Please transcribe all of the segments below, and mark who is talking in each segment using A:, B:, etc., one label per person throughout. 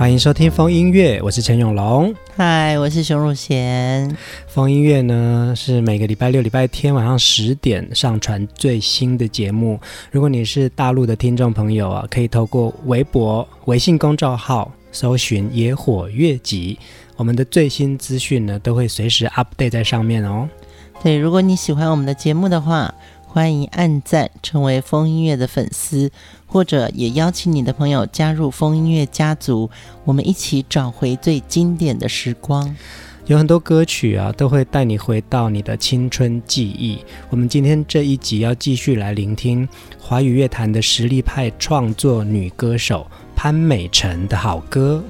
A: 欢迎收听风音乐，我是陈永龙。
B: 嗨，我是熊汝贤。
A: 风音乐呢是每个礼拜六、礼拜天晚上十点上传最新的节目。如果你是大陆的听众朋友啊，可以透过微博、微信公众号搜寻“野火乐集”，我们的最新资讯呢都会随时 update 在上面哦。
B: 对，如果你喜欢我们的节目的话，欢迎按赞，成为风音乐的粉丝，或者也邀请你的朋友加入风音乐家族，我们一起找回最经典的时光。
A: 有很多歌曲啊，都会带你回到你的青春记忆。我们今天这一集要继续来聆听华语乐坛的实力派创作女歌手潘美辰的好歌。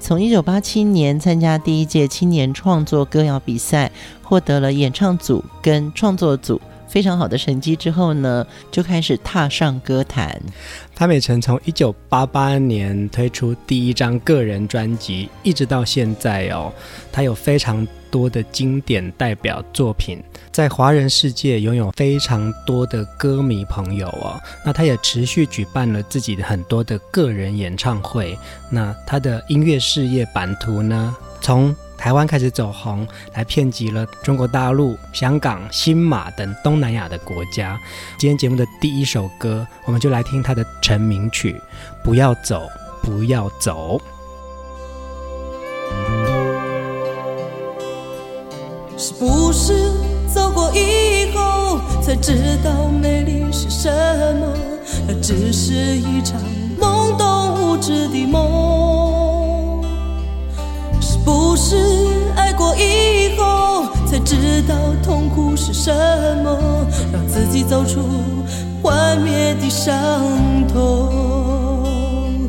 B: 从一九八七年参加第一届青年创作歌谣比赛，获得了演唱组跟创作组。非常好的成绩之后呢，就开始踏上歌坛。
A: 潘美辰从一九八八年推出第一张个人专辑，一直到现在哦，她有非常多的经典代表作品，在华人世界拥有非常多的歌迷朋友哦。那她也持续举办了自己的很多的个人演唱会。那她的音乐事业版图呢，从台湾开始走红，来遍及了中国大陆、香港、新马等东南亚的国家。今天节目的第一首歌，我们就来听他的成名曲《不要走，不要走》。
C: 是不是走过以后才知道美丽是什么？那只是一场懵懂无知的梦。不是爱过以后才知道痛苦是什么，让自己走出幻灭的伤痛。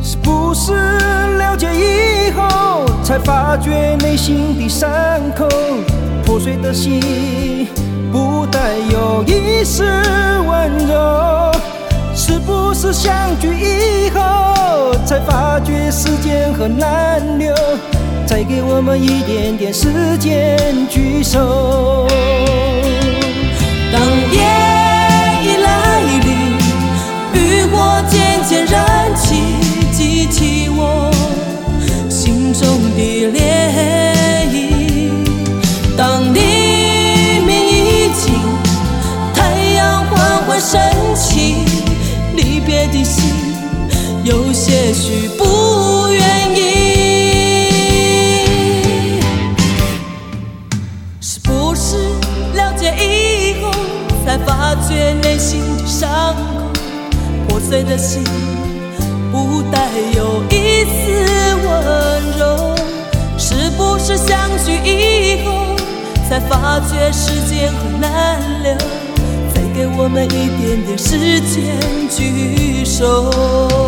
D: 是不是了解以后才发觉内心的伤口，破碎的心不带有一丝温柔？是不是相聚以后才发觉时间很难留？再给我们一点点时间聚首。
C: 当夜已来临，渔火渐渐燃起，激起我心中的涟漪。当黎明已尽，太阳缓缓升起，离别的心有些许不觉内心的伤口，破碎的心不带有一丝温柔。是不是相聚以后，才发觉时间很难留？再给我们一点点时间聚首。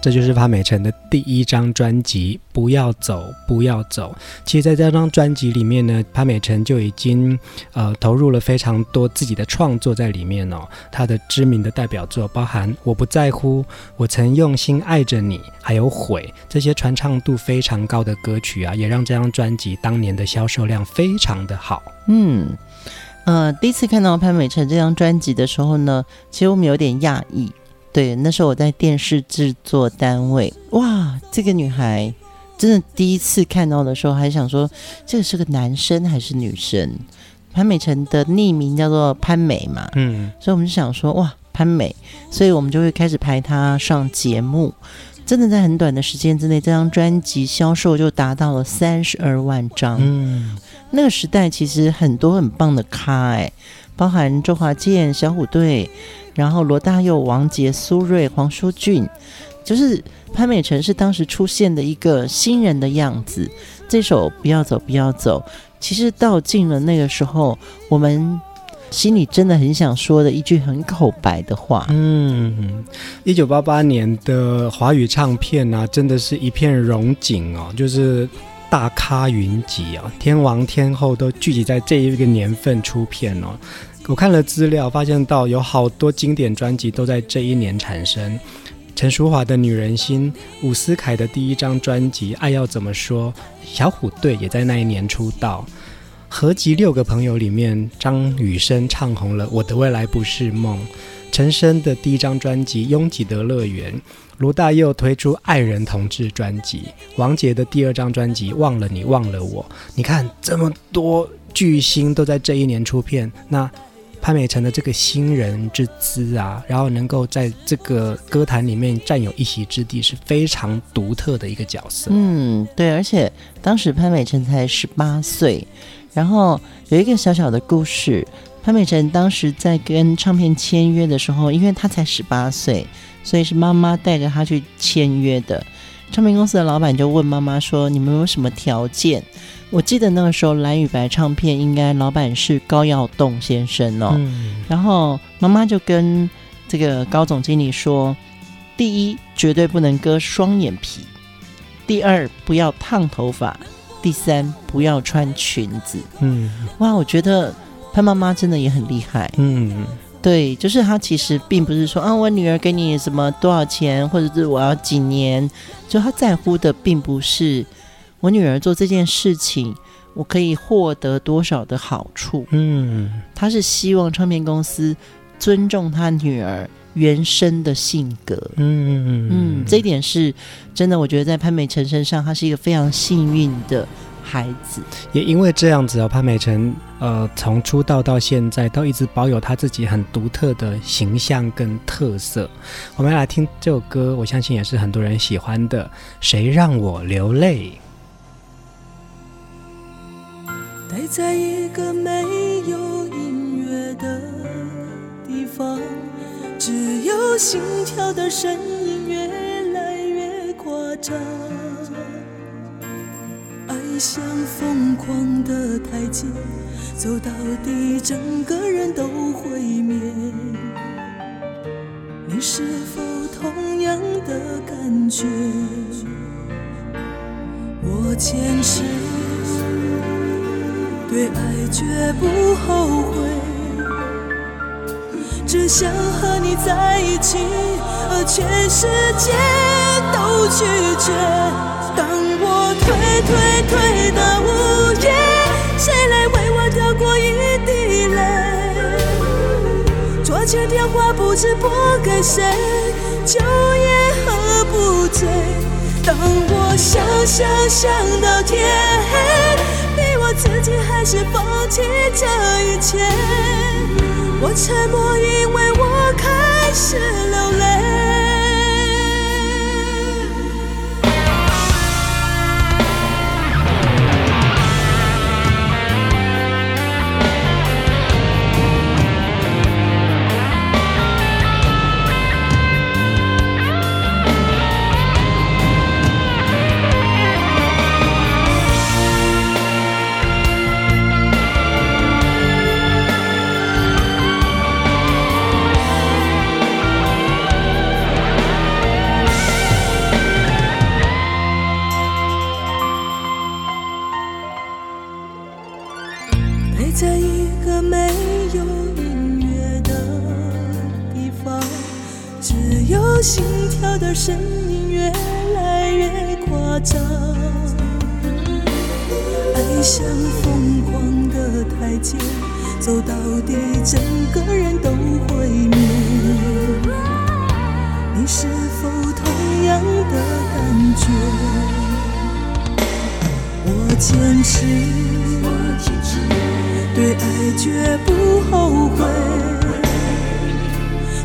A: 这就是潘美辰的第一张专辑《不要走，不要走》。其实，在这张专辑里面呢，潘美辰就已经呃投入了非常多自己的创作在里面哦。他的知名的代表作包含《我不在乎》《我曾用心爱着你》，还有《悔》这些传唱度非常高的歌曲啊，也让这张专辑当年的销售量非常的好。
B: 嗯，呃，第一次看到潘美辰这张专辑的时候呢，其实我们有点讶异。对，那时候我在电视制作单位，哇，这个女孩真的第一次看到的时候，还想说这个是个男生还是女生？潘美辰的匿名叫做潘美嘛，嗯，所以我们就想说哇，潘美，所以我们就会开始排她上节目。真的在很短的时间之内，这张专辑销售就达到了三十二万张。嗯，那个时代其实很多很棒的咖，哎，包含周华健、小虎队。然后罗大佑、王杰、苏芮、黄舒骏，就是潘美辰是当时出现的一个新人的样子。这首《不要走，不要走》，其实道尽了那个时候我们心里真的很想说的一句很口白的话。
A: 嗯，一九八八年的华语唱片啊，真的是一片荣景哦，就是大咖云集啊，天王天后都聚集在这一个年份出片哦。我看了资料，发现到有好多经典专辑都在这一年产生。陈淑华的《女人心》，伍思凯的第一张专辑《爱要怎么说》，小虎队也在那一年出道。合集六个朋友里面，张雨生唱红了《我的未来不是梦》。陈升的第一张专辑《拥挤的乐园》，罗大佑推出《爱人同志》专辑，王杰的第二张专辑《忘了你忘了我》。你看这么多巨星都在这一年出片，那。潘美辰的这个新人之姿啊，然后能够在这个歌坛里面占有一席之地，是非常独特的一个角色。
B: 嗯，对，而且当时潘美辰才十八岁，然后有一个小小的故事，潘美辰当时在跟唱片签约的时候，因为他才十八岁，所以是妈妈带着他去签约的。唱片公司的老板就问妈妈说：“你们有什么条件？”我记得那个时候蓝与白唱片应该老板是高耀栋先生哦。嗯、然后妈妈就跟这个高总经理说：“第一，绝对不能割双眼皮；第二，不要烫头发；第三，不要穿裙子。”嗯，哇，我觉得潘妈妈真的也很厉害。嗯。对，就是他其实并不是说啊，我女儿给你什么多少钱，或者是我要几年，就他在乎的并不是我女儿做这件事情，我可以获得多少的好处。嗯，他是希望唱片公司尊重他女儿原生的性格。嗯嗯，这一点是真的，我觉得在潘美辰身上，他是一个非常幸运的。孩子
A: 也因为这样子哦，潘美辰呃，从出道到现在都一直保有他自己很独特的形象跟特色。我们要来听这首歌，我相信也是很多人喜欢的。谁让我流泪？
C: 待在一个没有音乐的地方，只有心跳的声音越来越夸张。爱像疯狂的台阶，走到底，整个人都毁灭。你是否同样的感觉？我坚持对爱绝不后悔，只想和你在一起，而全世界都拒绝。当我推推推到午夜，谁来为我掉过一滴泪？桌前电话不知拨给谁，酒也喝不醉。当我想想想到天黑，我自己还是放弃这一切。我沉默，因为我开始流泪。爱像疯狂的台阶，走到底整个人都毁灭。你是否同样的感觉？我坚持，对爱绝不后悔。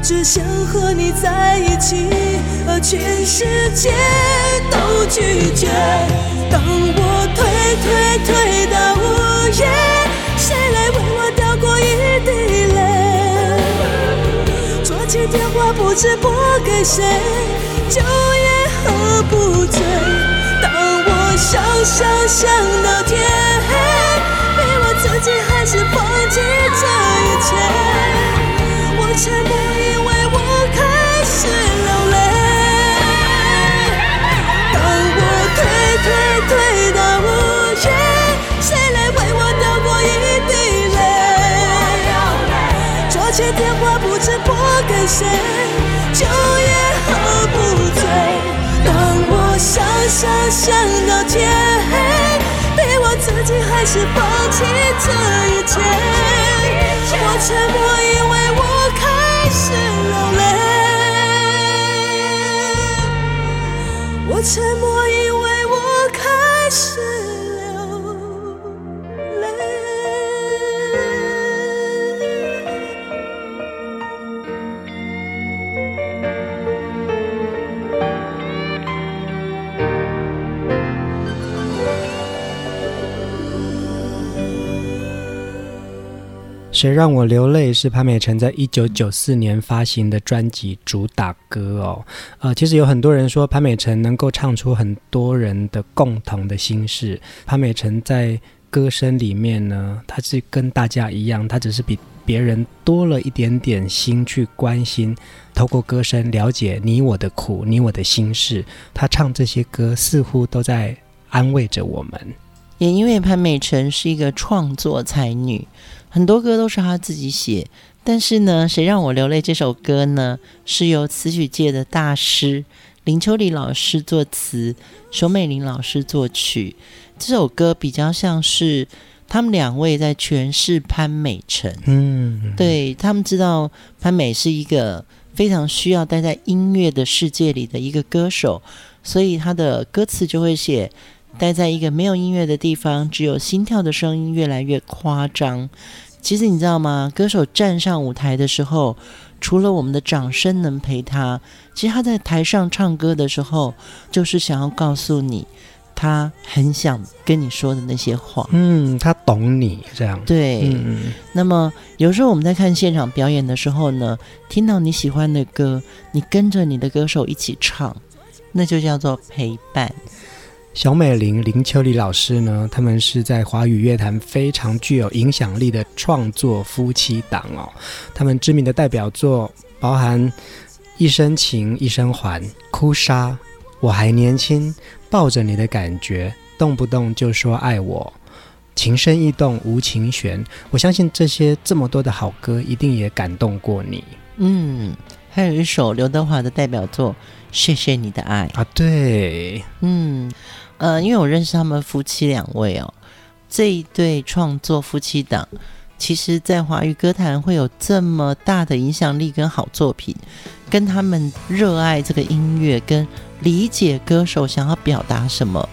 C: 只想和你在一起，而全世界都拒绝。当我退退退到午夜，谁来为我掉过一滴泪？抓起电话不知拨给谁，酒也喝不醉。当我想想想到天黑，逼我自己还是放弃这一切，我沉默。谁，酒也喝不醉。当我想想想到天黑，逼我自己还是放弃自己谁让我流
A: 泪是潘美辰在一九九四年发行的专辑主打歌哦。呃，其实有很多人说潘美辰能够唱出很多人的共同的心事。潘美辰在歌声里面呢，他是跟大家一样，他只是比别人多了一点点心去关心，透过歌声了解你我的苦，你我的心事。他唱这些歌似乎都在安慰着我们。
B: 也因为潘美辰是一个创作才女。很多歌都是他自己写，但是呢，谁让我流泪这首歌呢？是由词曲界的大师林秋离老师作词，熊美玲老师作曲。这首歌比较像是他们两位在诠释潘美辰。嗯，对，他们知道潘美是一个非常需要待在音乐的世界里的一个歌手，所以他的歌词就会写：待在一个没有音乐的地方，只有心跳的声音越来越夸张。其实你知道吗？歌手站上舞台的时候，除了我们的掌声能陪他，其实他在台上唱歌的时候，就是想要告诉你，他很想跟你说的那些话。
A: 嗯，他懂你这样。
B: 对。嗯。那么有时候我们在看现场表演的时候呢，听到你喜欢的歌，你跟着你的歌手一起唱，那就叫做陪伴。
A: 熊美玲、林秋离老师呢，他们是在华语乐坛非常具有影响力的创作夫妻档哦。他们知名的代表作包含《一生情一生还》、《哭砂》、《我还年轻》、《抱着你的感觉》、动不动就说爱我、情深意动无情弦。我相信这些这么多的好歌，一定也感动过你。
B: 嗯，还有一首刘德华的代表作《谢谢你的爱》
A: 啊，对，
B: 嗯。呃，因为我认识他们夫妻两位哦，这一对创作夫妻档，其实在华语歌坛会有这么大的影响力跟好作品，跟他们热爱这个音乐跟理解歌手想要表达什么，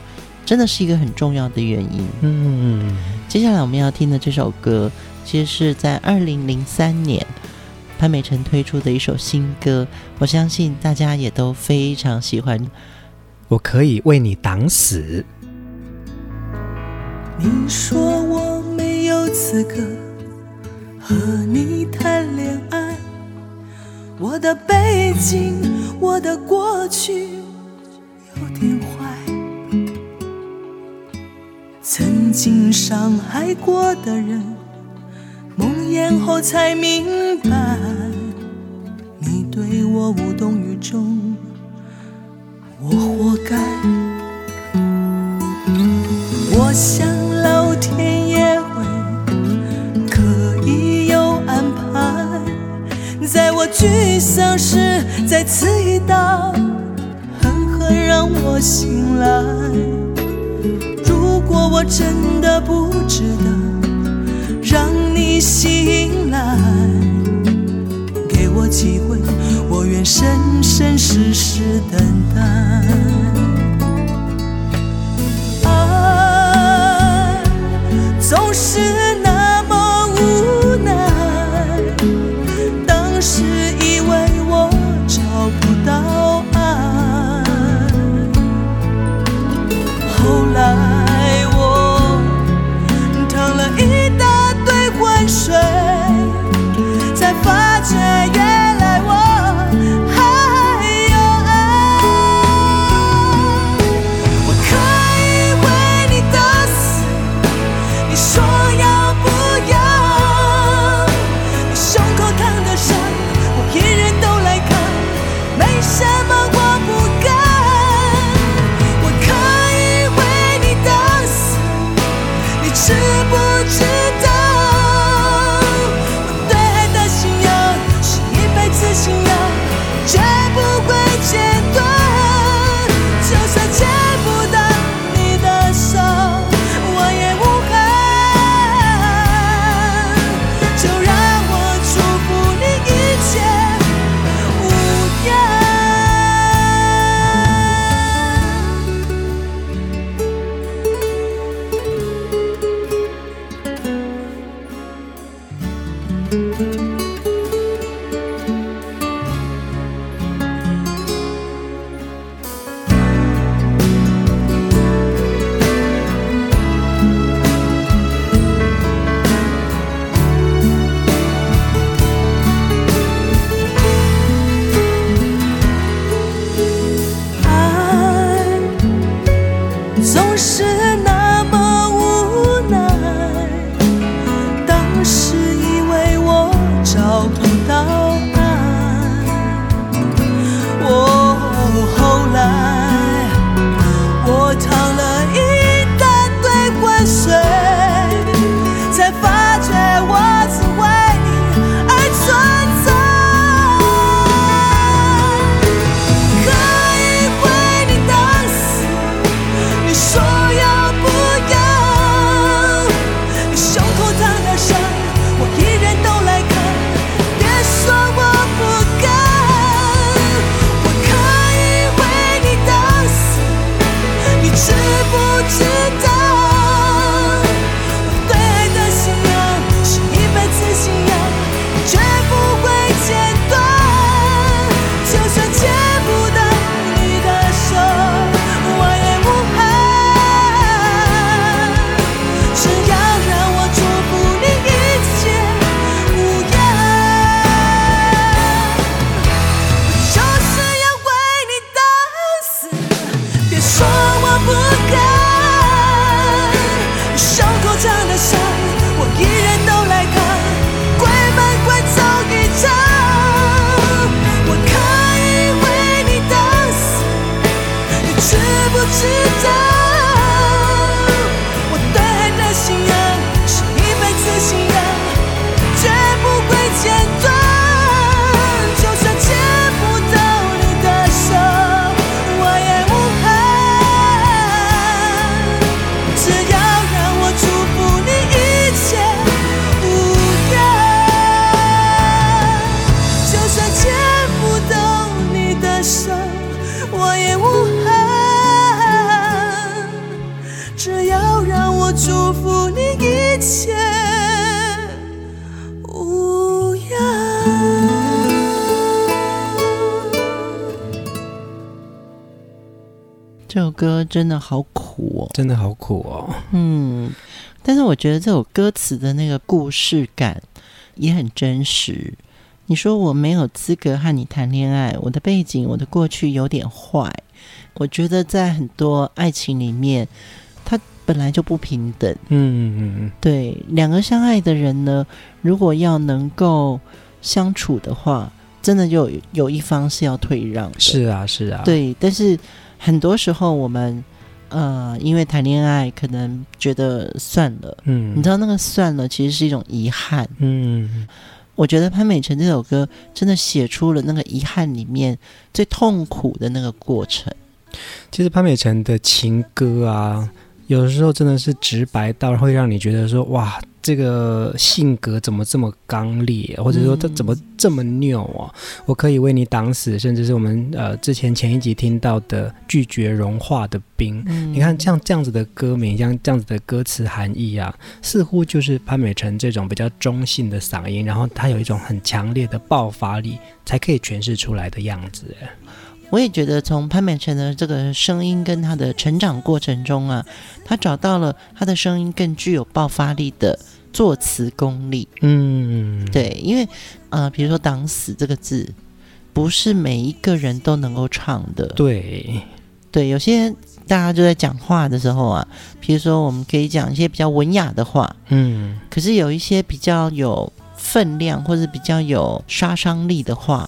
B: 真的是一个很重要的原因。嗯，接下来我们要听的这首歌，其实是在二零零三年潘美辰推出的一首新歌，我相信大家也都非常喜欢。
A: 我可以为你挡死。
C: 你说我没有资格和你谈恋爱，我的背景，我的过去有点坏，曾经伤害过的人，梦魇后才明白，你对我无动于衷。我活该，我想老天爷会可以有安排，在我沮丧时再刺一刀，狠狠让我醒来。如果我真的不值得让你醒来，给我机会，我愿生生世世等待。
B: 真的好苦哦。嗯，但是我觉得这首歌词的那个故事感也很真实。你说我没有资格和你谈恋爱，我的背景、我的过去有点坏。我觉得在很多爱情里面，它本来就不平等。
A: 嗯嗯嗯，
B: 对，两个相爱的人呢，如果要能够相处的话，真的就有有一方是要退让的。
A: 是啊，是啊。
B: 对，但是。很多时候，我们呃，因为谈恋爱，可能觉得算了，
A: 嗯，
B: 你知道那个算了，其实是一种遗憾，
A: 嗯。
B: 我觉得潘美辰这首歌真的写出了那个遗憾里面最痛苦的那个过程。
A: 其实潘美辰的情歌啊，有的时候真的是直白到会让你觉得说，哇，这个性格怎么这么刚烈，或者说他怎么这么拗啊？我可以为你挡死，甚至是我们呃之前前一集听到的拒绝融化的冰。你看像这样子的歌名，像这样子的歌词含义啊，似乎就是潘美辰这种比较中性的嗓音，然后他有一种很强烈的爆发力，才可以诠释出来的样子。
B: 我也觉得，从潘美辰的这个声音跟他的成长过程中啊，他找到了他的声音更具有爆发力的作词功力。嗯，对，因为呃，比如说“挡死”这个字，不是每一个人都能够唱的。
A: 对，
B: 对，有些大家就在讲话的时候啊，比如说我们可以讲一些比较文雅的话，嗯，可是有一些比较有分量或者比较有杀伤力的话。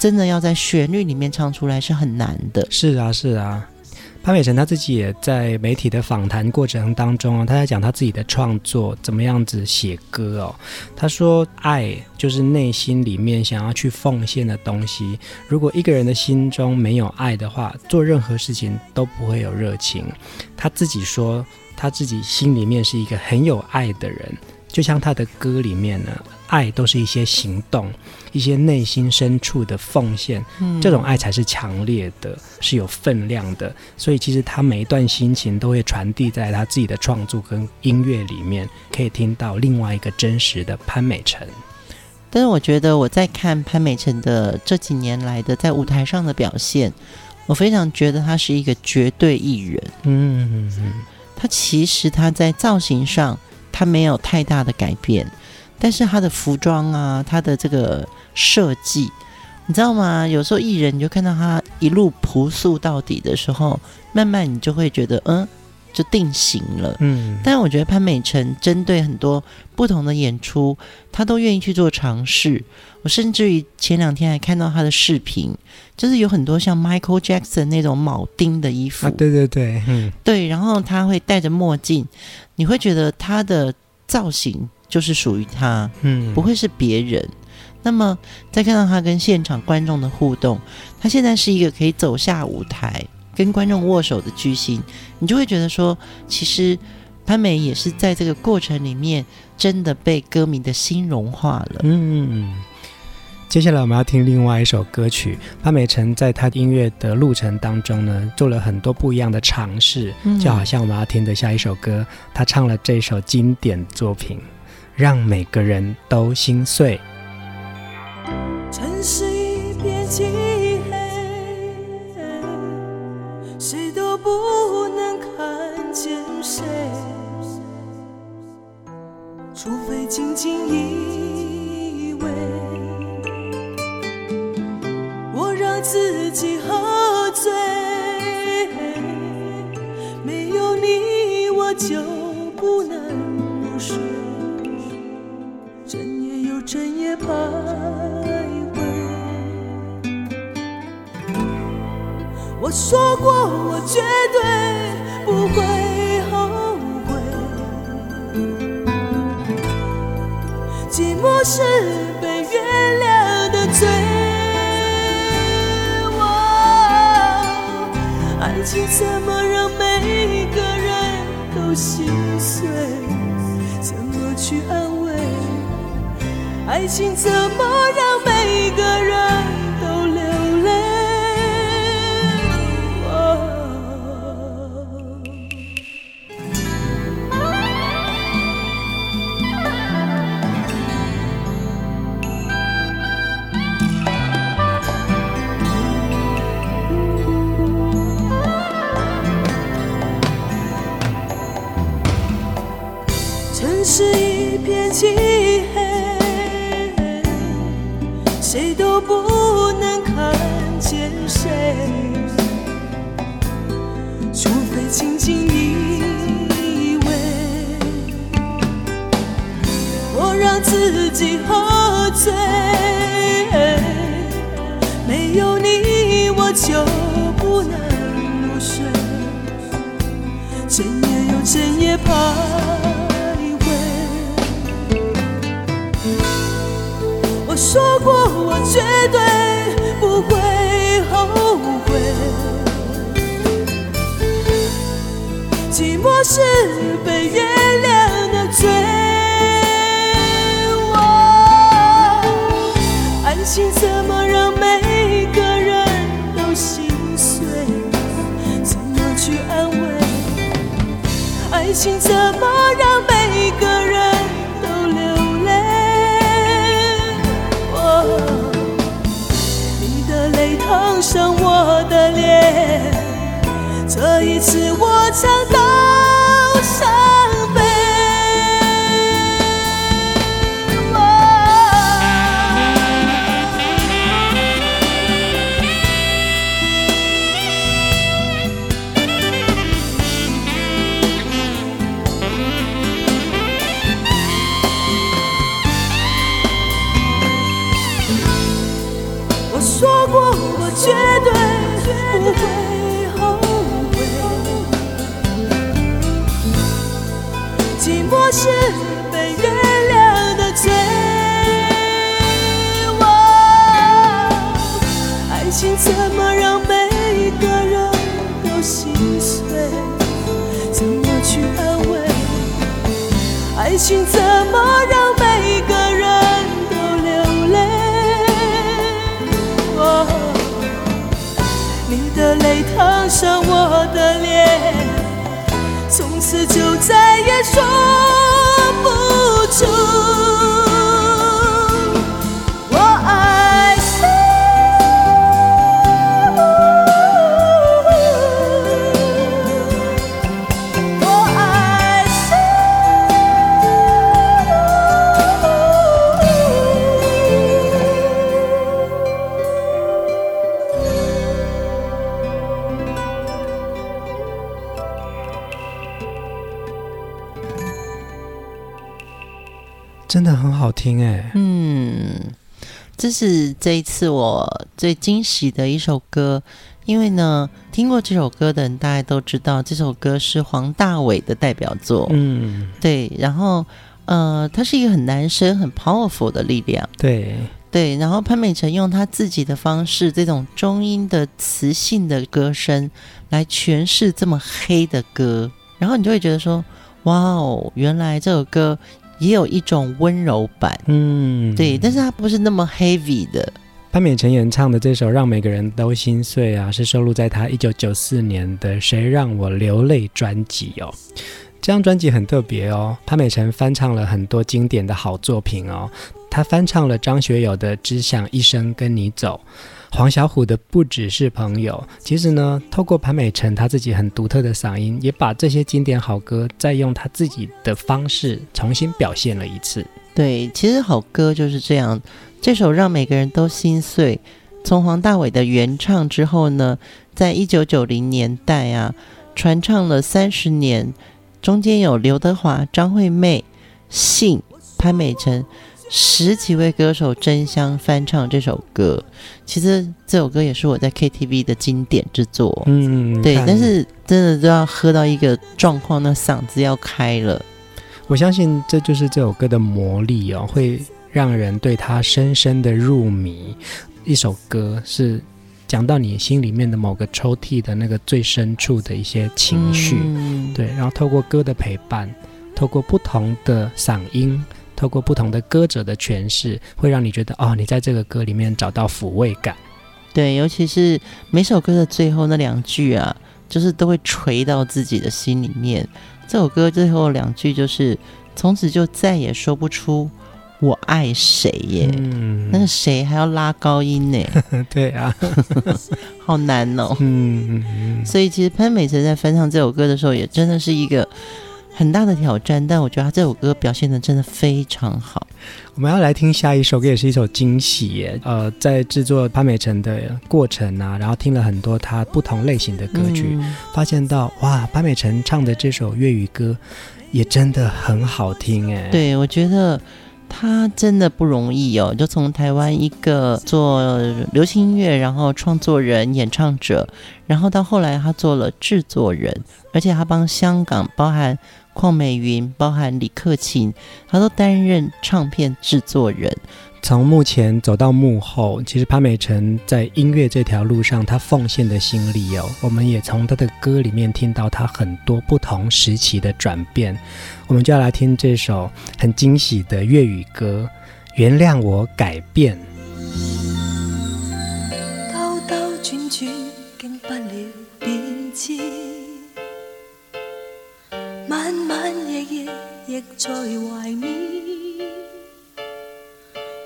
B: 真的要在旋律里面唱出来是很难的。
A: 是啊，是啊。潘美辰他自己也在媒体的访谈过程当中啊，他在讲他自己的创作怎么样子写歌哦。他说：“爱就是内心里面想要去奉献的东西。如果一个人的心中没有爱的话，做任何事情都不会有热情。”他自己说，他自己心里面是一个很有爱的人，就像他的歌里面呢。爱都是一些行动，一些内心深处的奉献，嗯，这种爱才是强烈的，是有分量的。所以其实他每一段心情都会传递在他自己的创作跟音乐里面，可以听到另外一个真实的潘美辰。
B: 但是我觉得我在看潘美辰的这几年来的在舞台上的表现，我非常觉得他是一个绝对艺人。嗯嗯嗯，他其实他在造型上他没有太大的改变。但是他的服装啊，他的这个设计，你知道吗？有时候艺人你就看到他一路朴素到底的时候，慢慢你就会觉得，嗯，就定型了。嗯。但我觉得潘美辰针对很多不同的演出，他都愿意去做尝试。我甚至于前两天还看到他的视频，就是有很多像 Michael Jackson 那种铆钉的衣服。
A: 啊，对对对，嗯，
B: 对。然后他会戴着墨镜，你会觉得他的造型。就是属于他，嗯，不会是别人。那么，再看到他跟现场观众的互动，他现在是一个可以走下舞台跟观众握手的巨星，你就会觉得说，其实潘美也是在这个过程里面真的被歌迷的心融化了。
A: 嗯，接下来我们要听另外一首歌曲，潘美辰在他音乐的路程当中呢，做了很多不一样的尝试，就好像我们要听的下一首歌，他唱了这首经典作品。让每个人都心碎。
C: 城市一片漆黑，谁都不能看见谁，除非轻轻依偎。我让自己喝醉，没有你我就整夜徘徊。我说过，我绝对不会后悔。寂寞是被原谅的罪。爱情怎么让每个人都心碎？怎么去安慰？爱情怎么让每个人自己喝醉，没有你我就不能入睡，整夜又整夜徘徊。我说过，我绝对不会后悔。寂寞是被原谅的罪。爱情怎么让每个人都心碎？怎么去安慰？爱情怎么让每个人都流泪？你的泪烫伤我的脸，这一次我尝到情怎么让每个人都流泪？哦，你的泪烫伤我的脸，从此就再也
B: 说这是这一次我最惊喜的一首歌，因为呢，听过这首歌的人大家都知道，这首歌是黄大炜的代表作。
A: 嗯，
B: 对，然后呃，他是一个很男生、很 powerful 的力量。
A: 对
B: 对，然后潘美辰用他自己的方式，这种中音的磁性的歌声来诠释这么黑的歌，然后你就会觉得说，哇哦，原来这首歌也有一种温柔版。
A: 嗯，
B: 对，但是它不是那么 heavy 的。
A: 潘美辰演唱的这首《让每个人都心碎》啊，是收录在他一九九四年的《谁让我流泪》专辑哦。这张专辑很特别哦，潘美辰翻唱了很多经典的好作品哦。他翻唱了张学友的《只想一生跟你走》，黄小琥的《不只是朋友》。其实呢，透过潘美辰他自己很独特的嗓音，也把这些经典好歌再用他自己的方式重新表现了一次。
B: 对，其实好歌就是这样。这首让每个人都心碎，从黄大炜的原唱之后呢，在一九九零年代啊，传唱了三十年，中间有刘德华、张惠妹、信、潘美辰十几位歌手争相翻唱这首歌。其实这首歌也是我在 KTV 的经典之作。
A: 嗯，对，
B: 但是真的都要喝到一个状况，那嗓子要开了。
A: 我相信这就是这首歌的魔力哦，会让人对它深深的入迷。一首歌是讲到你心里面的某个抽屉的那个最深处的一些情绪，
B: 嗯、
A: 对，然后透过歌的陪伴，透过不同的嗓音，透过不同的歌者的诠释，会让你觉得哦，你在这个歌里面找到抚慰感。
B: 对，尤其是每首歌的最后那两句啊，就是都会垂到自己的心里面。这首歌最后两句就是从此就再也说不出我爱谁耶，
A: 嗯，
B: 那个谁还要拉高音呢？
A: 对啊，
B: 好难哦。
A: 嗯
B: 所以其实潘美辰在翻唱这首歌的时候，也真的是一个很大的挑战。但我觉得他这首歌表现的真的非常好。
A: 我们要来听下一首歌，也是一首惊喜耶。呃，在制作潘美辰的过程啊，然后听了很多他不同类型的歌曲，
B: 嗯、
A: 发现到哇，潘美辰唱的这首粤语歌也真的很好听哎。
B: 对，我觉得。他真的不容易哦，就从台湾一个做流行音乐，然后创作人、演唱者，然后到后来他做了制作人，而且他帮香港包含邝美云，包含李克勤，他都担任唱片制作人。
A: 从幕前走到幕后，其实潘美辰在音乐这条路上，他奉献的心力哦，我们也从他的歌里面听到他很多不同时期的转变。我们就要来听这首很惊喜的粤语歌《原谅我改
C: 变》。亦在怀缅。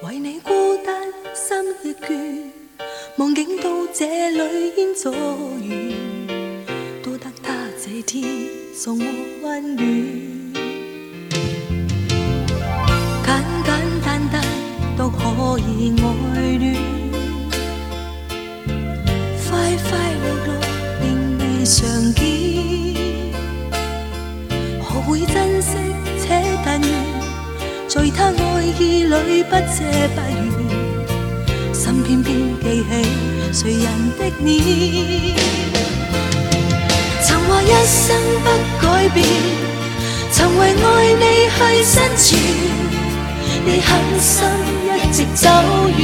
C: 为你孤单心亦倦，梦境到这里烟阻远，多得他这天送我温暖。简简单单都可以爱恋，快快乐乐并未常见，学会珍惜。在他爱意里不谢不怨，心偏偏记起谁人的脸。曾话一生不改变，曾为爱你去生存，你狠心一直走远，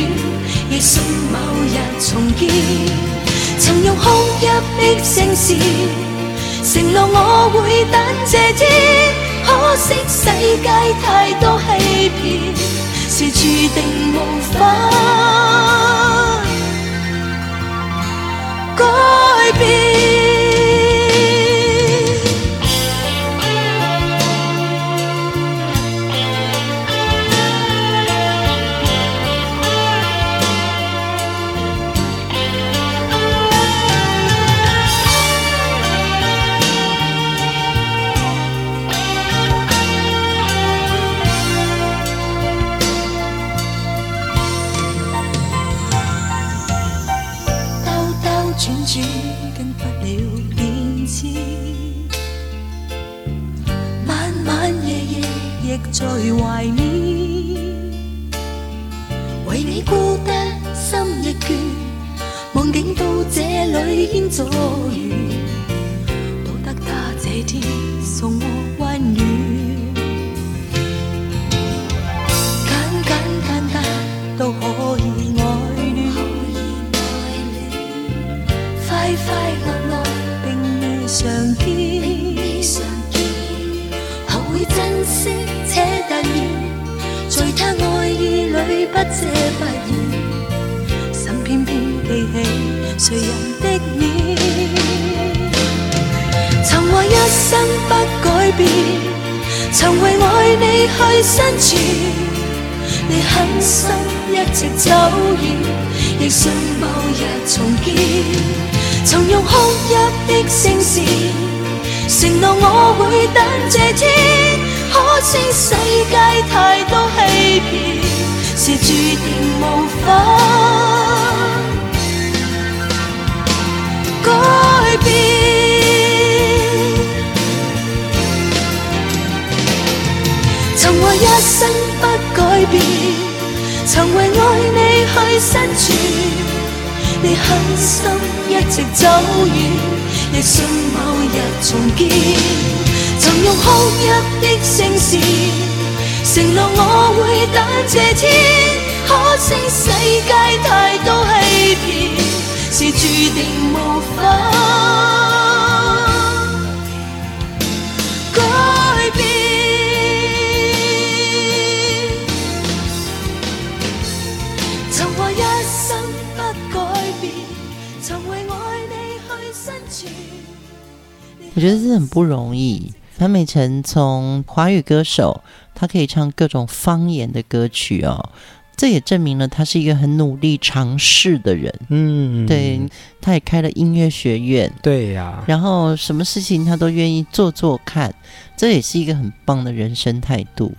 C: 亦信某日重见。曾用哭泣的声线，承诺我会等这天。可惜世界太多欺骗，是注定无法改变。里烟阻远，多得他这天送我温暖。简简单单都可以爱恋，快快乐乐并未常见，学会珍惜。在他爱意里不遮不掩，谁人的脸。曾话一生不改变，曾为爱你去生存，你狠心一直走远，亦信某日重见。曾用哭泣的声线，承诺我会等这天。可惜世界太多欺骗，是注定无法改变。曾话一生不改变，曾为爱你去生存，你狠心一直走远，亦信某日重见。曾用哭泣的声线，承诺我会等这天。可惜世界太多欺骗，是注定无法改变。曾话一生不改变，曾为爱你去生存。
B: 我觉得这很不容易。潘美辰从华语歌手，他可以唱各种方言的歌曲哦，这也证明了他是一个很努力尝试的人。嗯，对，他也开了音乐学院，
A: 对呀、啊，
B: 然后什么事情他都愿意做做看，这也是一个很棒的人生态度。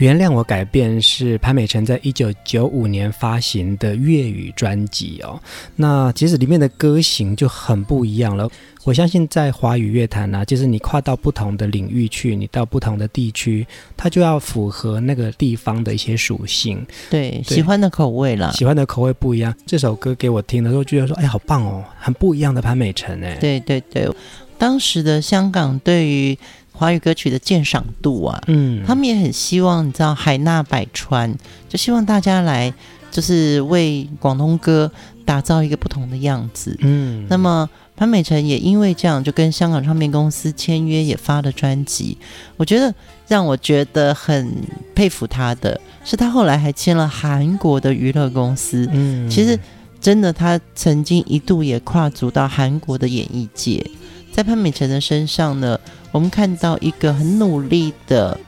A: 原谅我改变是潘美辰在一九九五年发行的粤语专辑哦。那其实里面的歌型就很不一样了。我相信在华语乐坛啊，就是你跨到不同的领域去，你到不同的地区，它就要符合那个地方的一些属性。
B: 对，
A: 对
B: 喜欢的口味了，
A: 喜欢的口味不一样。这首歌给我听的时候，觉得说，哎，好棒哦，很不一样的潘美辰哎。
B: 对对对，当时的香港对于华语歌曲的鉴赏度啊，
A: 嗯，
B: 他们也很希望你知道海纳百川，就希望大家来就是为广东歌打造一个不同的样子，
A: 嗯，
B: 那么潘美辰也因为这样就跟香港唱片公司签约，也发了专辑。我觉得让我觉得很佩服他的是，他后来还签了韩国的娱乐公司，
A: 嗯，
B: 其实真的他曾经一度也跨足到韩国的演艺界。在潘美辰的身上呢，我们看到一个很努力的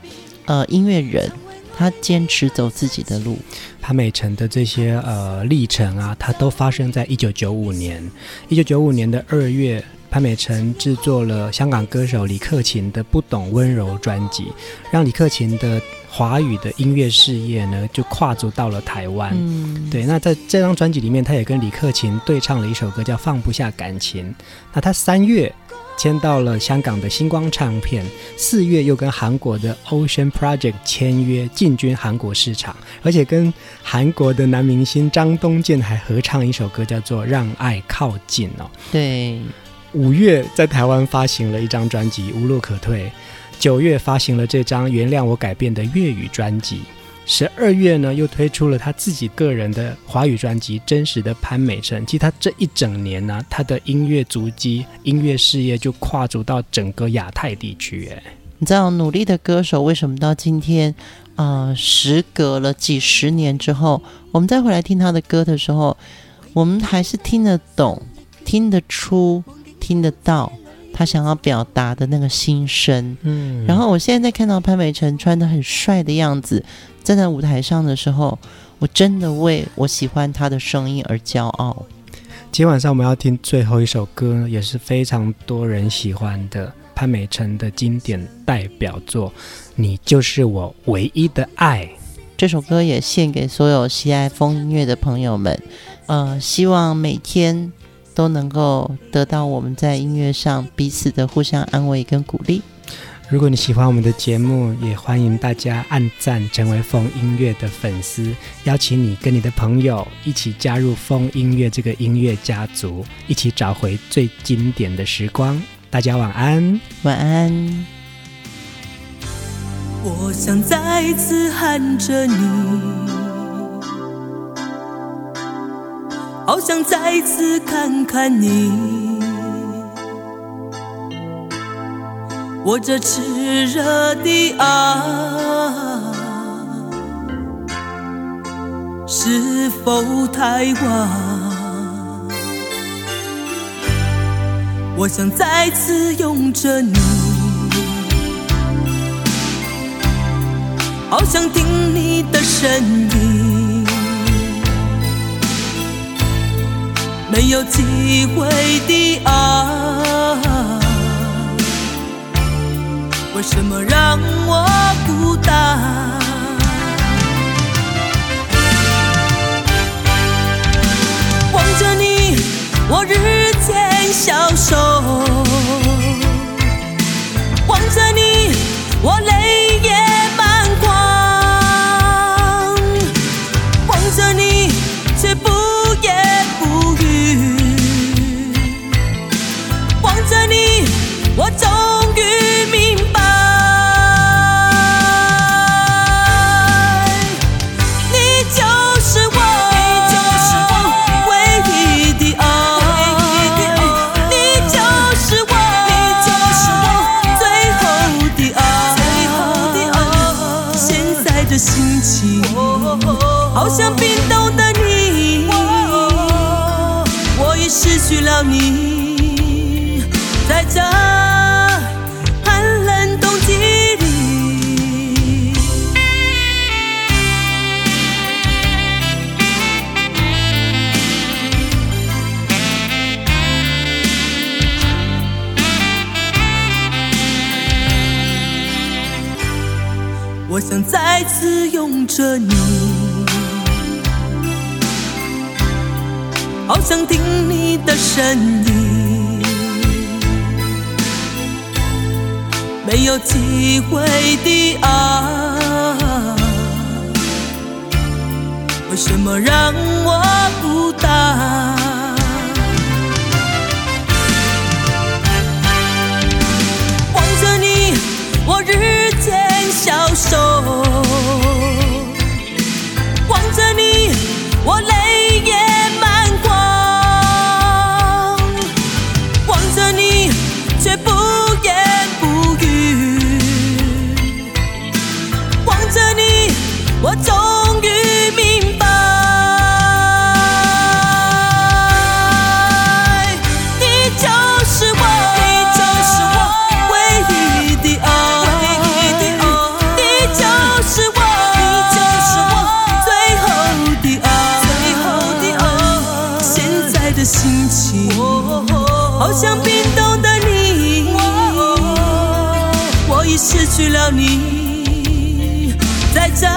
B: 呃音乐人，他坚持走自己的路。
A: 潘美辰的这些呃历程啊，它都发生在一九九五年。一九九五年的二月，潘美辰制作了香港歌手李克勤的《不懂温柔》专辑，让李克勤的华语的音乐事业呢就跨足到了台湾。
B: 嗯，
A: 对，那在这张专辑里面，他也跟李克勤对唱了一首歌叫《放不下感情》。那他三月。签到了香港的星光唱片，四月又跟韩国的 Ocean Project 签约，进军韩国市场，而且跟韩国的男明星张东健还合唱一首歌，叫做《让爱靠近》哦。
B: 对，
A: 五月在台湾发行了一张专辑《无路可退》，九月发行了这张《原谅我改变》的粤语专辑。十二月呢，又推出了他自己个人的华语专辑《真实的潘美辰》。其实他这一整年呢、他的音乐足迹、音乐事业就跨足到整个亚太地区。哎，
B: 你知道，努力的歌手为什么到今天，呃，时隔了几十年之后，我们再回来听他的歌的时候，我们还是听得懂、听得出、听得到他想要表达的那个心声。
A: 嗯，
B: 然后我现在在看到潘美辰穿的很帅的样子。站在舞台上的时候，我真的为我喜欢他的声音而骄傲。
A: 今天晚上我们要听最后一首歌，也是非常多人喜欢的潘美辰的经典代表作《你就是我唯一的爱》。
B: 这首歌也献给所有喜爱风音乐的朋友们。呃，希望每天都能够得到我们在音乐上彼此的互相安慰跟鼓励。
A: 如果你喜欢我们的节目，也欢迎大家按赞，成为风音乐的粉丝。邀请你跟你的朋友一起加入风音乐这个音乐家族，一起找回最经典的时光。大家晚安，
B: 晚安。
C: 我想再次喊着你，好想再次看看你。我这炽热的爱是否太晚？我想再次拥着你，好想听你的声音，没有机会的爱。为什么让我孤单？望着你，我日渐消瘦；望着你，我泪再次拥着你，好想听你的声音，没有机会的爱，为什么让我孤单？望着你。我日消瘦，望着你，我。情，好像冰冻的你，我已失去了你，在这。